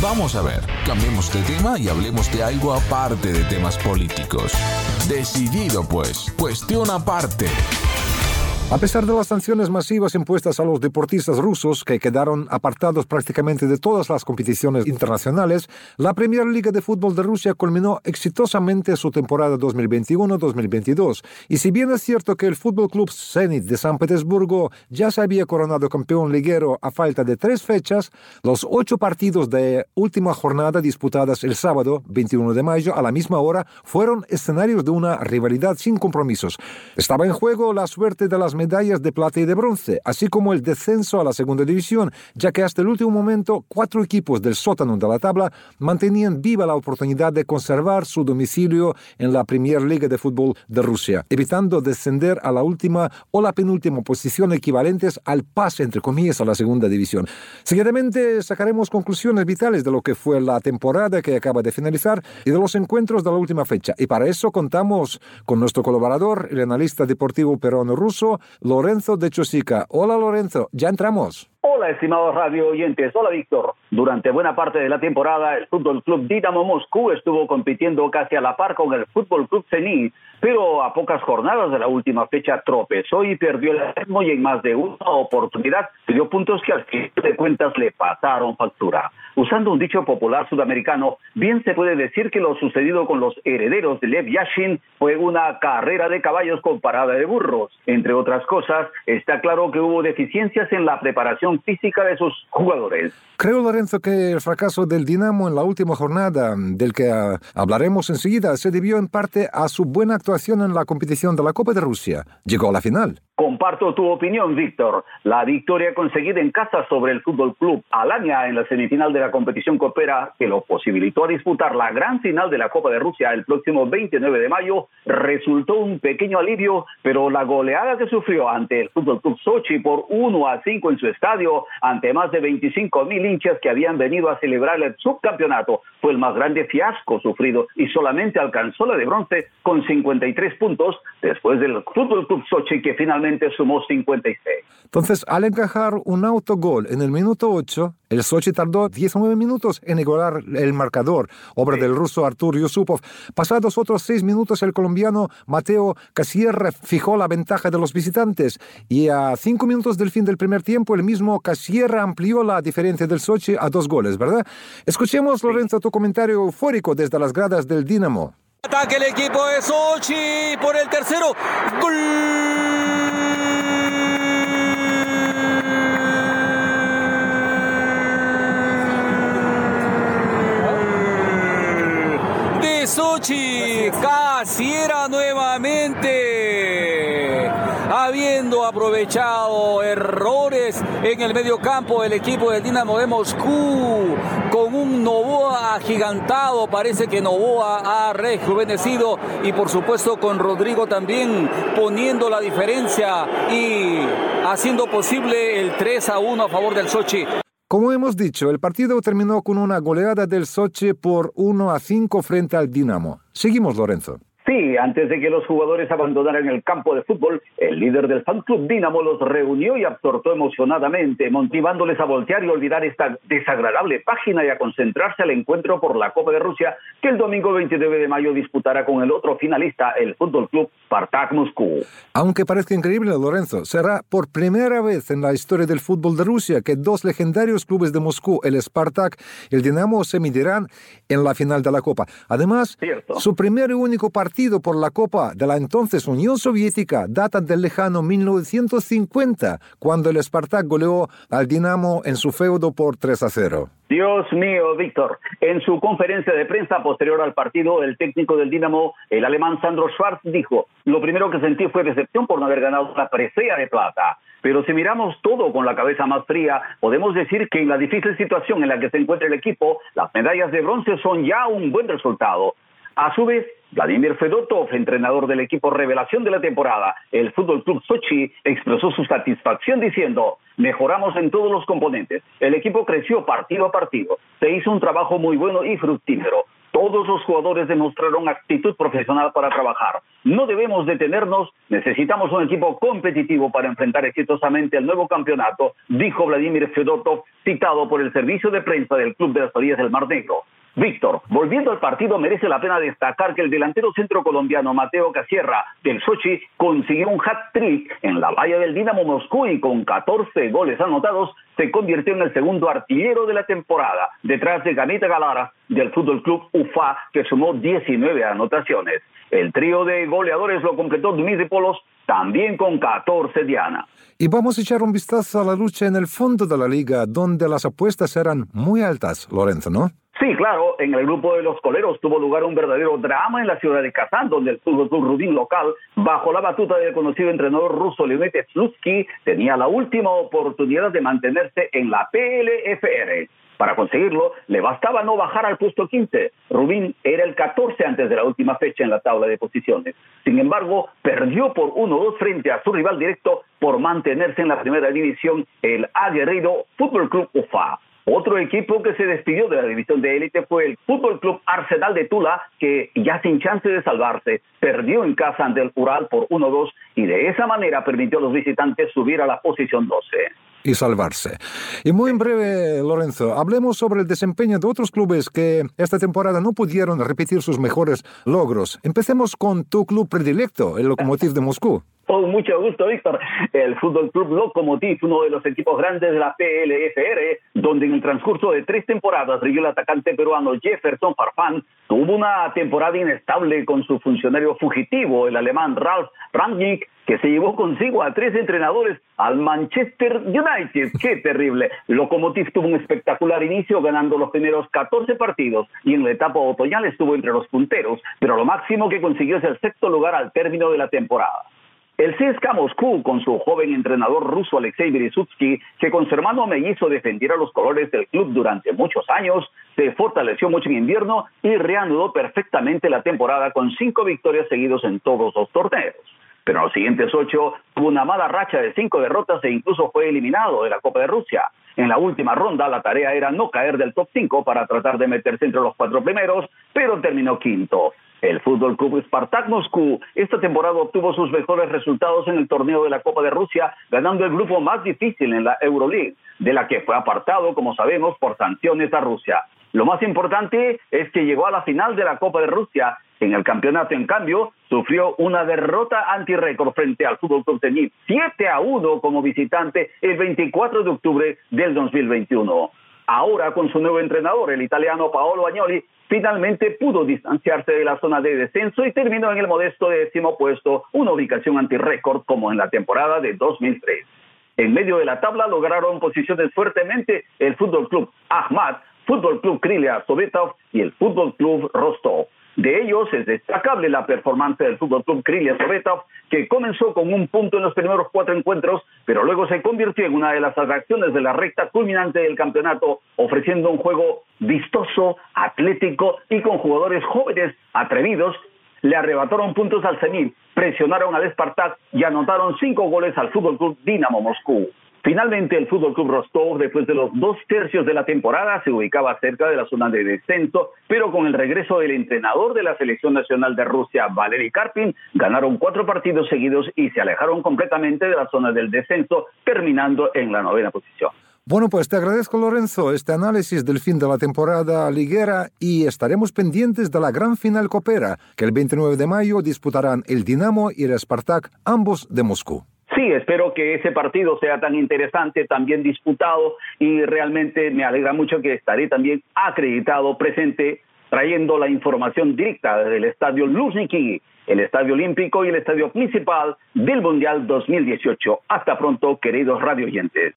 Vamos a ver, cambiemos de tema y hablemos de algo aparte de temas políticos. Decidido pues, cuestión aparte. A pesar de las sanciones masivas impuestas a los deportistas rusos, que quedaron apartados prácticamente de todas las competiciones internacionales, la Premier League de Fútbol de Rusia culminó exitosamente su temporada 2021-2022. Y si bien es cierto que el Fútbol Club Zenit de San Petersburgo ya se había coronado campeón liguero a falta de tres fechas, los ocho partidos de última jornada disputadas el sábado 21 de mayo a la misma hora fueron escenarios de una rivalidad sin compromisos. Estaba en juego la suerte de las medallas de plata y de bronce, así como el descenso a la segunda división, ya que hasta el último momento cuatro equipos del sótano de la tabla mantenían viva la oportunidad de conservar su domicilio en la Premier League de Fútbol de Rusia, evitando descender a la última o la penúltima posición equivalentes al pase, entre comillas, a la segunda división. Seguidamente sacaremos conclusiones vitales de lo que fue la temporada que acaba de finalizar y de los encuentros de la última fecha. Y para eso contamos con nuestro colaborador, el analista deportivo peruano ruso, Lorenzo de Chosica. Hola Lorenzo, ya entramos. Hola, estimados radio oyentes. Hola, Víctor. Durante buena parte de la temporada, el Fútbol Club Dinamo Moscú estuvo compitiendo casi a la par con el Fútbol Club Zenit, pero a pocas jornadas de la última fecha tropezó y perdió el ritmo y en más de una oportunidad dio puntos que al fin de cuentas le pasaron factura. Usando un dicho popular sudamericano, bien se puede decir que lo sucedido con los herederos de Lev Yashin fue una carrera de caballos con parada de burros. Entre otras cosas, está claro que hubo deficiencias en la preparación física de sus jugadores. Creo, Lorenzo, que el fracaso del Dinamo en la última jornada, del que ah, hablaremos enseguida, se debió en parte a su buena actuación en la competición de la Copa de Rusia. Llegó a la final. Comparto tu opinión, Víctor. La victoria conseguida en casa sobre el Fútbol Club Alania en la semifinal de la competición Copera, que lo posibilitó a disputar la gran final de la Copa de Rusia el próximo 29 de mayo, resultó un pequeño alivio, pero la goleada que sufrió ante el Fútbol Club Sochi por 1 a 5 en su estadio, ante más de 25 mil hinchas que habían venido a celebrar el subcampeonato, fue el más grande fiasco sufrido y solamente alcanzó la de bronce con 53 puntos después del Fútbol Club Sochi que finalmente sumó 56. Entonces, al encajar un autogol en el minuto 8, el Sochi tardó 19 minutos en igualar el marcador, obra del ruso Artur Yusupov. Pasados otros 6 minutos, el colombiano Mateo Casierre fijó la ventaja de los visitantes y a 5 minutos del fin del primer tiempo, el mismo Casierre amplió la diferencia del Sochi a dos goles, ¿verdad? Escuchemos, Lorenzo, tu comentario eufórico desde las gradas del Dinamo. Ataque el equipo de Sochi por el tercero. ¡Gol! Aprovechado errores en el medio campo del equipo del Dinamo de Moscú, con un Novoa agigantado, parece que Novoa ha rejuvenecido y por supuesto con Rodrigo también poniendo la diferencia y haciendo posible el 3 a 1 a favor del Sochi. Como hemos dicho, el partido terminó con una goleada del Sochi por 1 a 5 frente al Dinamo. Seguimos, Lorenzo. Sí, antes de que los jugadores abandonaran el campo de fútbol, el líder del fan club Dinamo los reunió y absortó emocionadamente, motivándoles a voltear y olvidar esta desagradable página y a concentrarse al encuentro por la Copa de Rusia que el domingo 29 de mayo disputará con el otro finalista, el Fútbol Club Spartak Moscú. Aunque parezca increíble, Lorenzo, será por primera vez en la historia del fútbol de Rusia que dos legendarios clubes de Moscú, el Spartak y el Dinamo, se medirán en la final de la Copa. Además, su primer y único partido por la Copa de la entonces Unión Soviética data del lejano 1950, cuando el Spartak goleó al Dinamo en su feudo por 3 a 0. Dios mío, Víctor. En su conferencia de prensa posterior al partido, el técnico del Dinamo, el alemán Sandro Schwarz, dijo, lo primero que sentí fue decepción por no haber ganado la presea de plata. Pero si miramos todo con la cabeza más fría, podemos decir que en la difícil situación en la que se encuentra el equipo, las medallas de bronce son ya un buen resultado. A su vez, Vladimir Fedotov, entrenador del equipo revelación de la temporada, el Fútbol Club Sochi, expresó su satisfacción diciendo, mejoramos en todos los componentes, el equipo creció partido a partido, se hizo un trabajo muy bueno y fructífero, Todos los jugadores demostraron actitud profesional para trabajar. No debemos detenernos, necesitamos un equipo competitivo para enfrentar exitosamente el nuevo campeonato, dijo Vladimir Fedotov, citado por el servicio de prensa del Club de las Orillas del Mar Negro. Víctor, volviendo al partido, merece la pena destacar que el delantero centro colombiano Mateo Casierra del Sochi consiguió un hat-trick en la valla del Dinamo Moscú y con 14 goles anotados se convirtió en el segundo artillero de la temporada, detrás de Ganita Galara del Fútbol Club UFA, que sumó 19 anotaciones. El trío de goleadores lo completó Dmitry Polos, también con 14 Diana. Y vamos a echar un vistazo a la lucha en el fondo de la liga, donde las apuestas eran muy altas, Lorenzo, ¿no? Sí, claro, en el grupo de los coleros tuvo lugar un verdadero drama en la ciudad de Kazán, donde el club Rubín local, bajo la batuta del conocido entrenador ruso Leonid Slutsky, tenía la última oportunidad de mantenerse en la PLFR. Para conseguirlo, le bastaba no bajar al puesto 15. Rubín era el 14 antes de la última fecha en la tabla de posiciones. Sin embargo, perdió por 1-2 frente a su rival directo por mantenerse en la primera división, el aguerrido Fútbol Club UFA. Otro equipo que se despidió de la división de élite fue el Fútbol Club Arsenal de Tula, que ya sin chance de salvarse, perdió en casa ante el Ural por 1-2 y de esa manera permitió a los visitantes subir a la posición 12 y salvarse. Y muy en breve, Lorenzo, hablemos sobre el desempeño de otros clubes que esta temporada no pudieron repetir sus mejores logros. Empecemos con tu club predilecto, el Lokomotiv de Moscú. Con mucho gusto, Víctor. El Fútbol Club Lokomotiv, uno de los equipos grandes de la PLFR, donde en el transcurso de tres temporadas brilló el atacante peruano Jefferson Farfán, tuvo una temporada inestable con su funcionario fugitivo, el alemán Ralf Rangnick, que se llevó consigo a tres entrenadores al Manchester United. ¡Qué terrible! Lokomotiv tuvo un espectacular inicio ganando los primeros 14 partidos y en la etapa otoñal estuvo entre los punteros, pero lo máximo que consiguió es el sexto lugar al término de la temporada. El CSKA Moscú, con su joven entrenador ruso Alexei Berezutski, que con su hermano mellizo defendiera los colores del club durante muchos años, se fortaleció mucho en invierno y reanudó perfectamente la temporada con cinco victorias seguidos en todos los torneos. Pero en los siguientes ocho tuvo una mala racha de cinco derrotas e incluso fue eliminado de la Copa de Rusia. En la última ronda la tarea era no caer del top 5 para tratar de meterse entre los cuatro primeros, pero terminó quinto. El Fútbol Club Spartak Moscú esta temporada obtuvo sus mejores resultados en el torneo de la Copa de Rusia, ganando el grupo más difícil en la Euroleague, de la que fue apartado, como sabemos, por sanciones a Rusia. Lo más importante es que llegó a la final de la Copa de Rusia. En el campeonato, en cambio, sufrió una derrota anti-récord frente al Fútbol Tenis, 7 a 1 como visitante el 24 de octubre del 2021. Ahora, con su nuevo entrenador, el italiano Paolo Agnoli, finalmente pudo distanciarse de la zona de descenso y terminó en el modesto décimo puesto, una ubicación anti-récord como en la temporada de 2003. En medio de la tabla lograron posiciones fuertemente el Fútbol Club Ahmad, Fútbol Club Krylia Sovetov y el Fútbol Club Rostov. De ellos es destacable la performance del Fútbol Club Krylia Sovetov, que comenzó con un punto en los primeros cuatro encuentros, pero luego se convirtió en una de las atracciones de la recta culminante del campeonato, ofreciendo un juego vistoso, atlético y con jugadores jóvenes, atrevidos. Le arrebataron puntos al Zenit, presionaron al Spartak y anotaron cinco goles al Fútbol Club Dinamo Moscú. Finalmente, el Fútbol Club Rostov, después de los dos tercios de la temporada, se ubicaba cerca de la zona de descenso, pero con el regreso del entrenador de la Selección Nacional de Rusia, Valery Karpin, ganaron cuatro partidos seguidos y se alejaron completamente de la zona del descenso, terminando en la novena posición. Bueno, pues te agradezco, Lorenzo, este análisis del fin de la temporada liguera y estaremos pendientes de la gran final copera, que el 29 de mayo disputarán el Dinamo y el Spartak, ambos de Moscú. Sí, espero que ese partido sea tan interesante, tan bien disputado y realmente me alegra mucho que estaré también acreditado, presente, trayendo la información directa del Estadio Luzhniki, el Estadio Olímpico y el Estadio Principal del Mundial 2018. Hasta pronto, queridos radio oyentes.